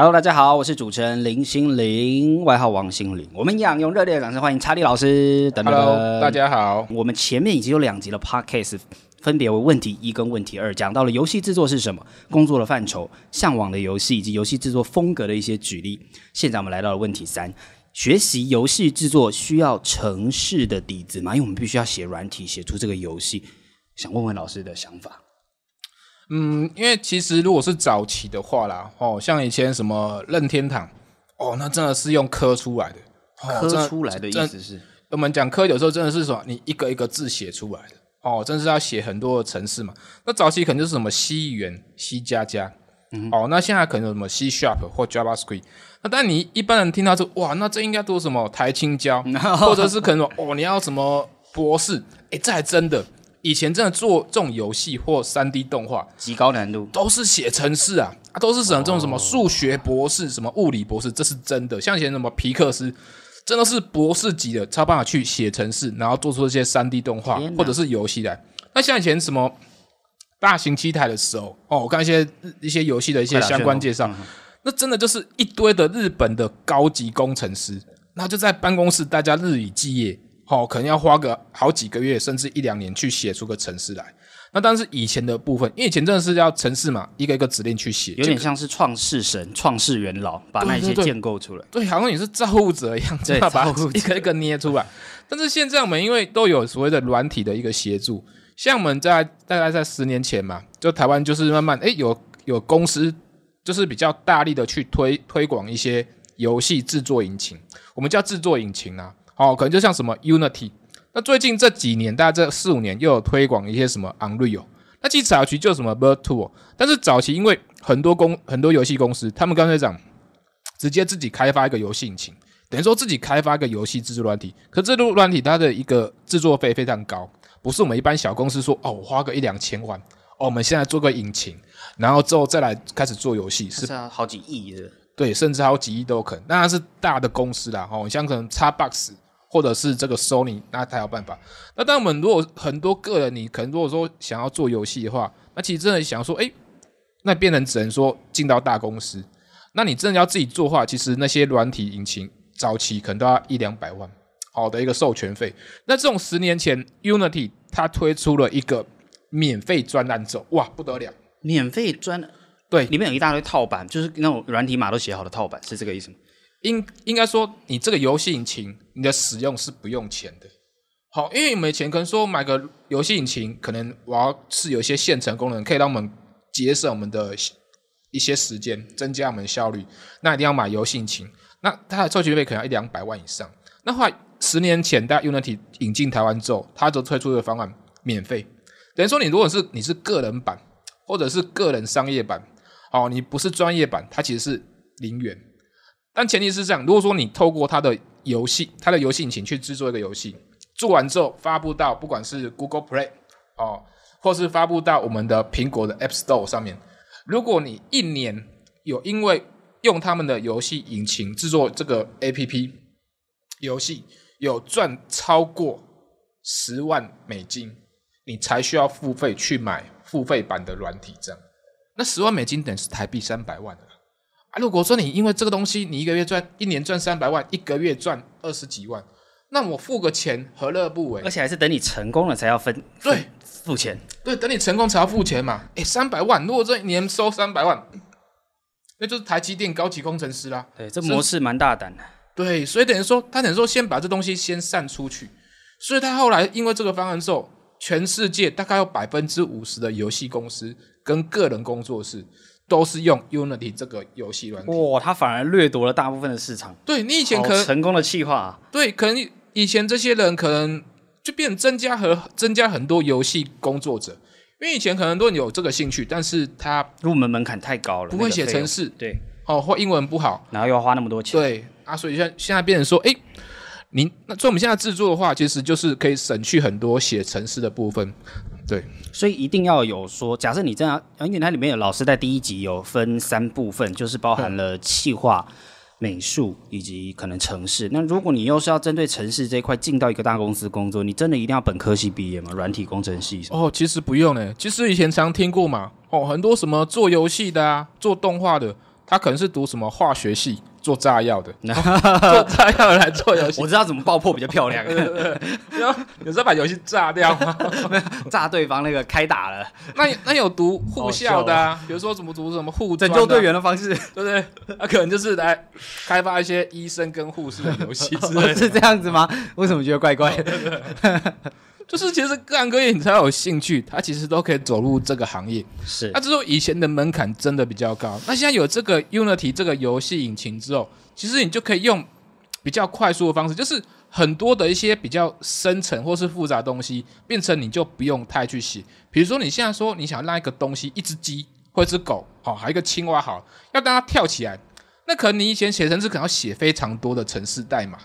Hello，大家好，我是主持人林心凌，外号王心凌。我们一样用热烈的掌声欢迎查理老师。等等 Hello，大家好。我们前面已经有两集的 Podcast，分别为问题一跟问题二，讲到了游戏制作是什么，工作的范畴，向往的游戏以及游戏制作风格的一些举例。现在我们来到了问题三，学习游戏制作需要城市的底子吗？因为我们必须要写软体，写出这个游戏。想问问老师的想法。嗯，因为其实如果是早期的话啦，哦，像以前什么任天堂，哦，那真的是用刻出来的，哦、刻出来的意思是，我们讲刻有时候真的是说你一个一个字写出来的，哦，真是要写很多的程式嘛。那早期可能就是什么 C 语言、C 加加，嗯，哦，那现在可能有什么 C Sharp 或 JavaScript。那但你一般人听到说，哇，那这应该都是什么台青椒，或者是可能说，哦，你要什么博士？哎，这还真的。以前真的做这种游戏或三 D 动画，极高难度，都是写程式啊，啊，都是什么这种什么数学博士、什么物理博士，这是真的。像以前什么皮克斯，真的是博士级的，才有办法去写程式，然后做出这些三 D 动画或者是游戏来。那像以前什么大型机台的时候，哦，我看一些一些游戏的一些相关介绍，嗯，那真的就是一堆的日本的高级工程师，那就在办公室大家日以继夜。哦，可能要花个好几个月，甚至一两年去写出个程式来。那但是以前的部分，因为以前真的是要程式嘛，一个一个指令去写，有点像是创世神、创世元老把那些建构出来。对，对，对，对，好像也是造物者一样，对，把它一个一个捏出来。但是现在我们因为都有所谓的软体的一个协助，像我们在大概在十年前嘛，就台湾就是慢慢诶有有公司就是比较大力的去推推广一些游戏制作引擎，我们叫制作引擎啊。哦，可能就像什么 Unity，那最近这几年，大概这四五年又有推广一些什么 Unreal，那其实早期就什么 Virtual，但是早期因为很多公很多游戏公司，他们刚才讲直接自己开发一个游戏引擎，等于说自己开发一个游戏制作软体，可制作软体它的一个制作费非常高，不是我们一般小公司说哦，我花个一两千万，哦，我们现在做个引擎，然后之后再来开始做游戏，是好几亿的，对，甚至好几亿都有可能，那是大的公司啦，哦，像可能 Xbox。或者是这个 Sony，那他有办法。那当我们如果很多个人，你可能如果说想要做游戏的话，那其实真的想说，诶，那变成只能说进到大公司。那你真的要自己做的话，其实那些软体引擎早期可能都要一两百万，好的一个授权费。那这种十年前 Unity 它推出了一个免费专栏之后，哇，不得了，免费专，对，里面有一大堆套版，就是那种软体码都写好的套版，是这个意思吗？应应该说，你这个游戏引擎，你的使用是不用钱的。好，因为没钱可能说买个游戏引擎，可能我要是有一些现成功能，可以让我们节省我们的一些时间，增加我们的效率，那一定要买游戏引擎。那它的授权费可能要一两百万以上。那后来十年前，大家 Unity 引进台湾之后，它就推出一个方案，免费。等于说，你如果是你是个人版，或者是个人商业版，哦，你不是专业版，它其实是零元。但前提是这样，如果说你透过它的游戏，它的游戏引擎去制作一个游戏，做完之后发布到不管是 Google Play 哦，或是发布到我们的苹果的 App Store 上面，如果你一年有因为用他们的游戏引擎制作这个 APP 游戏有赚超过十万美金，你才需要付费去买付费版的软体，这样，那十万美金等于是台币三百万。啊，如果说你因为这个东西，你一个月赚一年赚三百万，一个月赚二十几万，那我付个钱何乐不为？而且还是等你成功了才要分，分对，付钱。对，等你成功才要付钱嘛。诶，三百万，如果这一年收三百万，那就是台积电高级工程师啦。对，这模式蛮大胆的。对，所以等于说，他等于说先把这东西先散出去，所以他后来因为这个方案之后，全世界大概有百分之五十的游戏公司跟个人工作室。都是用 Unity 这个游戏软体，哇，它反而掠夺了大部分的市场。对，你以前可能成功的企划，啊，对，可能以前这些人可能就变增加和增加很多游戏工作者，因为以前可能都有这个兴趣，但是他入门门槛太高了，不会写程式，对，哦，或英文不好，然后又要花那么多钱，对啊，所以现现在变成说，哎，您那所以我们现在制作的话，其实就是可以省去很多写程式的部分。对，所以一定要有说，假设你这样，因为它里面有老师在第一集有分三部分，就是包含了气化、美术以及可能城市。那如果你又是要针对城市这一块进到一个大公司工作，你真的一定要本科系毕业吗？软体工程系？哦，其实不用呢。其实以前常听过嘛，哦，很多什么做游戏的啊，做动画的。他可能是读什么化学系做炸药的，做炸药来做游戏。我知道怎么爆破比较漂亮。然后有时候把游戏炸掉吗？炸对方那个开打了。那那有读护校的啊，比如说怎么读什么护拯救队员的方式，对不对？那可能就是来开发一些医生跟护士的游戏之类的。是这样子吗？为什么觉得怪怪的？就是其实各行各业你才有兴趣，他其实都可以走入这个行业。是，那之后以前的门槛真的比较高，那现在有这个 Unity 这个游戏引擎之后，其实你就可以用比较快速的方式，就是很多的一些比较深层或是复杂的东西，变成你就不用太去写。比如说你现在说你想让一个东西，一只鸡或一只狗，好，还有一个青蛙，好，要让它跳起来，那可能你以前写程式可能要写非常多的程式代码，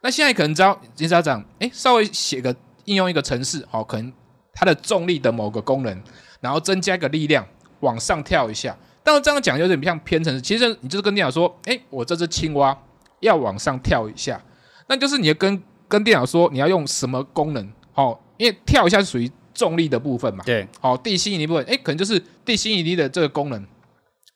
那现在可能只要你只要这样，哎，稍微写个。应用一个程式，好，可能它的重力的某个功能，然后增加一个力量，往上跳一下。但是这样讲有点像偏程式。其实你就是跟电脑说，哎，我这只青蛙要往上跳一下，那就是你要跟跟电脑说你要用什么功能，好，因为跳一下是属于重力的部分嘛。对，好，地心引力部分，哎，可能就是地心引力的这个功能，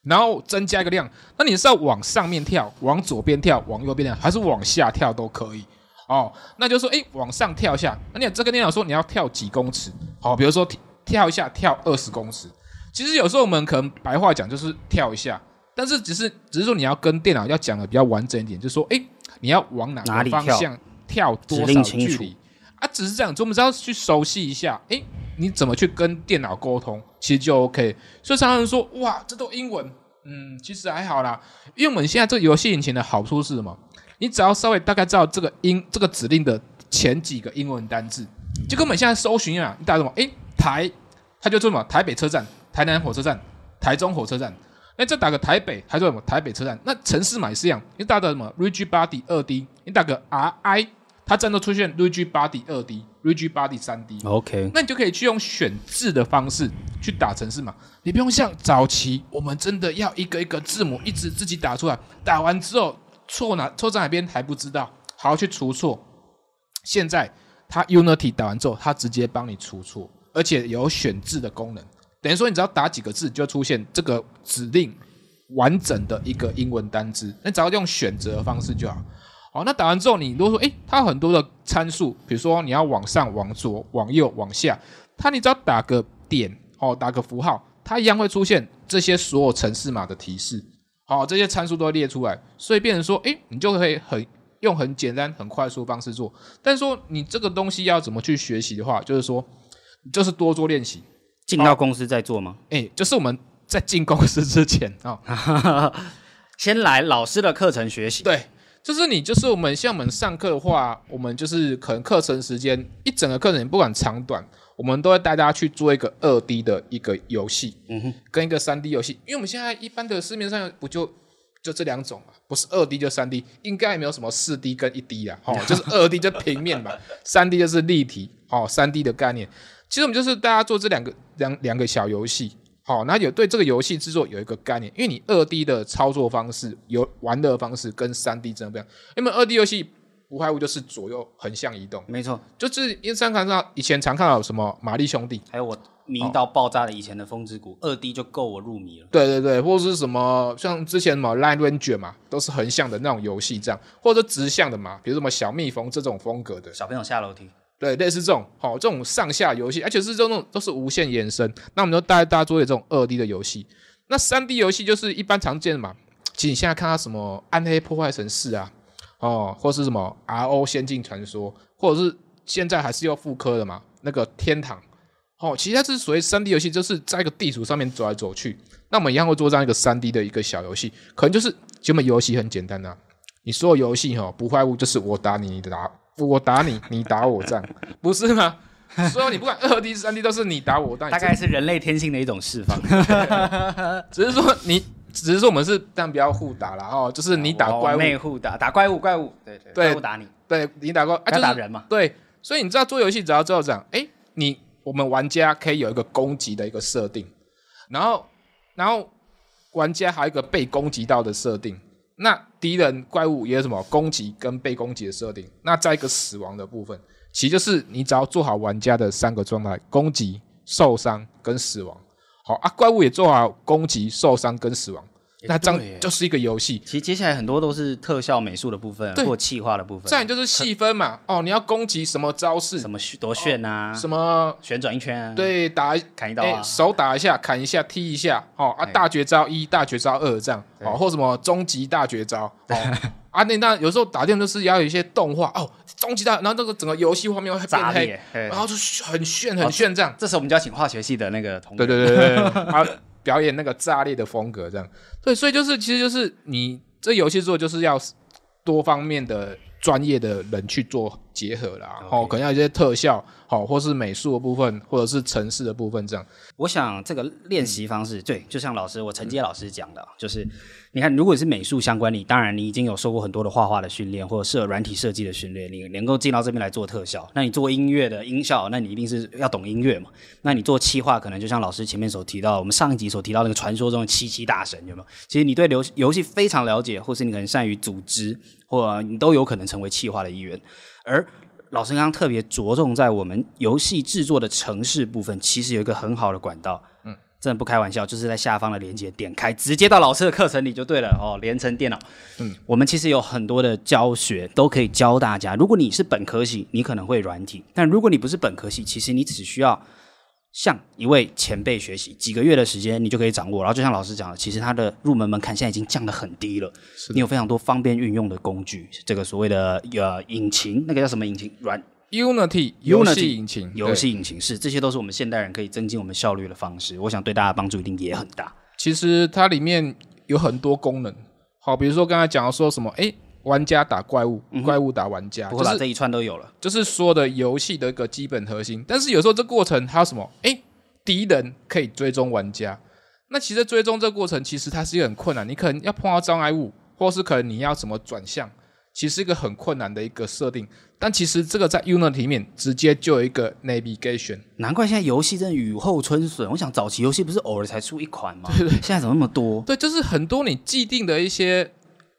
然后增加一个量。那你是要往上面跳，往左边跳，往右边跳，还是往下跳都可以。哦，那就说，哎，往上跳一下，那你这个电脑说你要跳几公尺？好，比如说跳一下，跳二十公尺。其实有时候我们可能白话讲就是跳一下，但是只是只是说你要跟电脑要讲的比较完整一点，就是说，哎，你要往哪个方向跳多少距离？啊，只是这样，我们只要去熟悉一下，哎，你怎么去跟电脑沟通，其实就 OK。所以常常说，哇，这都英文，嗯，其实还好啦，因为我们现在这游戏引擎的好处是什么？你只要稍微大概知道这个英这个指令的前几个英文单字，就跟我们现在搜寻一样，你打什么？诶，台，它就做什么？台北车站、台南火车站、台中火车站。那再打个台北，还做什么？台北车站。那城市码也是一样，你打的什么？Rigidbody 二 D，你打个 RI，它真的出现 Rigidbody 二 D、Rigidbody 三 D。OK，那你就可以去用选字的方式去打城市嘛，你不用像早期我们真的要一个一个字母一直自己打出来，打完之后。错哪错在哪边还不知道，好去除错。现在它 Unity 打完之后，它直接帮你除错，而且有选字的功能，等于说你只要打几个字，就出现这个指令完整的一个英文单字。那只要用选择的方式就好。好，那打完之后，你如果说，诶，它很多的参数，比如说你要往上、往左、往右、往下，它你只要打个点，哦，打个符号，它一样会出现这些所有程式码的提示。好，这些参数都会列出来，所以变成说，诶，你就可以很用很简单、很快速的方式做。但是说你这个东西要怎么去学习的话，就是说，就是多做练习。进到公司再做吗？诶，就是我们在进公司之前啊，哦、先来老师的课程学习。对，就是你，就是我们像我们上课的话，我们就是可能课程时间一整个课程，不管长短。我们都会带大家去做一个二 D 的一个游戏，嗯哼，跟一个三 D 游戏，因为我们现在一般的市面上不就就这两种嘛，不是二 D 就三 D，应该也没有什么四 D 跟一 D 啊，哦，就是二 D 就平面嘛，三 D 就是立体，哦，三 D 的概念，其实我们就是大家做这两个两两个小游戏，好，那有对这个游戏制作有一个概念，因为你二 D 的操作方式有玩乐方式跟三 D 真的不一样，因为二 D 游戏。无害物就是左右横向移动，没错，就是因为常看到以前常看到什么玛丽兄弟，还有我迷到爆炸的以前的风之谷，二 D 就够我入迷了。对对对，或者是什么像之前什么 Line Ranger 嘛，都是横向的那种游戏这样，或者直向的嘛，比如什么小蜜蜂这种风格的，小朋友下楼梯，对，类似这种，好，这种上下游戏，而且是这种都是无限延伸。那我们就带大家做一这种二 D 的游戏，那三 D 游戏就是一般常见的嘛，其实你现在看到什么暗黑破坏神四啊。哦，或是什么 RO 仙境传说，或者是现在还是要复刻的嘛？那个天堂，哦，其实它是属于三 D 游戏，就是在一个地图上面走来走去。那我们一样会做这样一个三 D 的一个小游戏，可能就是基本游戏很简单呐、啊。你所有游戏哈，不坏物就是我打你，你打我打你，你打我这样，不是吗？所以你不管二 D、三 D 都是你打我，但。大概是人类天性的一种释放，只是说你。只是说我们是但不要互打了哦，就是你打怪物，内互打打怪物，怪物对对，怪物打你，对你打怪，啊就是打人嘛，对，所以你知道做游戏只要知道这样，哎，你我们玩家可以有一个攻击的一个设定，然后然后玩家还有一个被攻击到的设定，那敌人怪物也有什么攻击跟被攻击的设定，那再一个死亡的部分，其实就是你只要做好玩家的三个状态：攻击、受伤跟死亡。好啊，怪物也做好攻击、受伤跟死亡，那这样就是一个游戏。其实接下来很多都是特效美术的部分，或气化的部分。再就是细分嘛，哦，你要攻击什么招式，什么多炫啊，什么旋转一圈啊，对，打砍一刀啊，手打一下，砍一下，踢一下，哦啊，大绝招一，大绝招二这样，哦，或什么终极大绝招，哦 啊，那那有时候打电就是要有一些动画哦，终极大，然后那个整个游戏画面会变黑，然后就很炫很炫这样。这时候我们就要请化学系的那个同学，对对对对，他。表演那个炸裂的风格，这样对，所以就是其实就是你这游戏做就是要多方面的专业的人去做结合啦，哦可能要一些特效，好，或是美术的部分，或者是城市的部分，这样。我想这个练习方式，嗯、对，就像老师我承接老师讲的，嗯、就是。你看，如果是美术相关，你当然你已经有受过很多的画画的训练，或者设软体设计的训练，你能够进到这边来做特效。那你做音乐的音效，那你一定是要懂音乐嘛？那你做企划，可能就像老师前面所提到，我们上一集所提到那个传说中的七七大神，有没有？其实你对游游戏非常了解，或是你可能善于组织，或你都有可能成为企划的一员。而老师刚刚特别着重在我们游戏制作的城市部分，其实有一个很好的管道。嗯。真的不开玩笑，就是在下方的链接点开，直接到老师的课程里就对了哦，连成电脑。嗯，我们其实有很多的教学都可以教大家。如果你是本科系，你可能会软体；但如果你不是本科系，其实你只需要向一位前辈学习，几个月的时间你就可以掌握。然后就像老师讲的，其实它的入门门槛现在已经降得很低了。是你有非常多方便运用的工具，这个所谓的呃引擎，那个叫什么引擎？软。Unity 游戏引擎，游戏引擎是，这些都是我们现代人可以增进我们效率的方式。我想对大家帮助一定也很大。其实它里面有很多功能，好，比如说刚才讲到说什么，哎，玩家打怪物，怪物打玩家，不会把这一串都有了，就是说的游戏的一个基本核心。但是有时候这过程还有什么，哎，敌人可以追踪玩家，那其实追踪这个过程其实它是一个很困难，你可能要碰到障碍物，或是可能你要怎么转向。其实是一个很困难的一个设定，但其实这个在 Unity 里面直接就有一个 navigation。难怪现在游戏真的雨后春笋。我想早期游戏不是偶尔才出一款吗？对对，现在怎么那么多？对，就是很多你既定的一些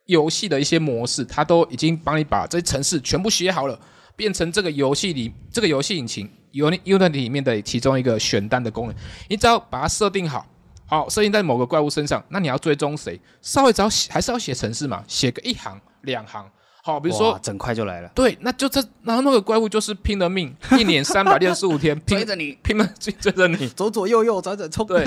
游戏的一些模式，它都已经帮你把这些程式全部写好了，变成这个游戏里这个游戏引擎 Unity 里面的其中一个选单的功能。你只要把它设定好，好设定在某个怪物身上，那你要追踪谁？稍微只要写还是要写程式嘛，写个一行两行。好，比如说整块就来了，对，那就这，然后那个怪物就是拼了命，一年三百六十五天拼 追着你，拼了追追着你，左左右右，转转冲，对，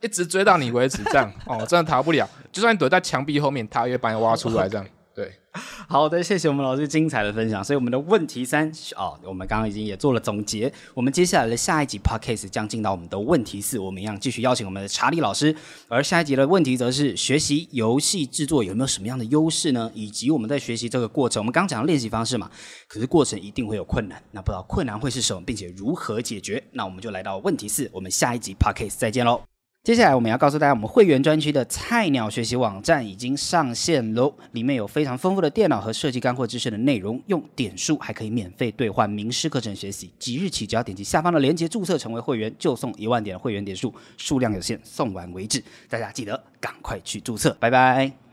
一直追到你为止，这样哦，真的逃不了，就算你躲在墙壁后面，他也把你挖出来，这样。对，好的，谢谢我们老师精彩的分享。所以我们的问题三哦，我们刚刚已经也做了总结。我们接下来的下一集 podcast 将进到我们的问题四，我们一样继续邀请我们的查理老师。而下一集的问题则是学习游戏制作有没有什么样的优势呢？以及我们在学习这个过程，我们刚讲练习方式嘛，可是过程一定会有困难，那不知道困难会是什么，并且如何解决？那我们就来到问题四，我们下一集 podcast 再见喽。接下来我们要告诉大家，我们会员专区的菜鸟学习网站已经上线喽，里面有非常丰富的电脑和设计干货知识的内容，用点数还可以免费兑换名师课程学习。即日起，只要点击下方的链接注册成为会员，就送一万点会员点数，数量有限，送完为止。大家记得赶快去注册，拜拜。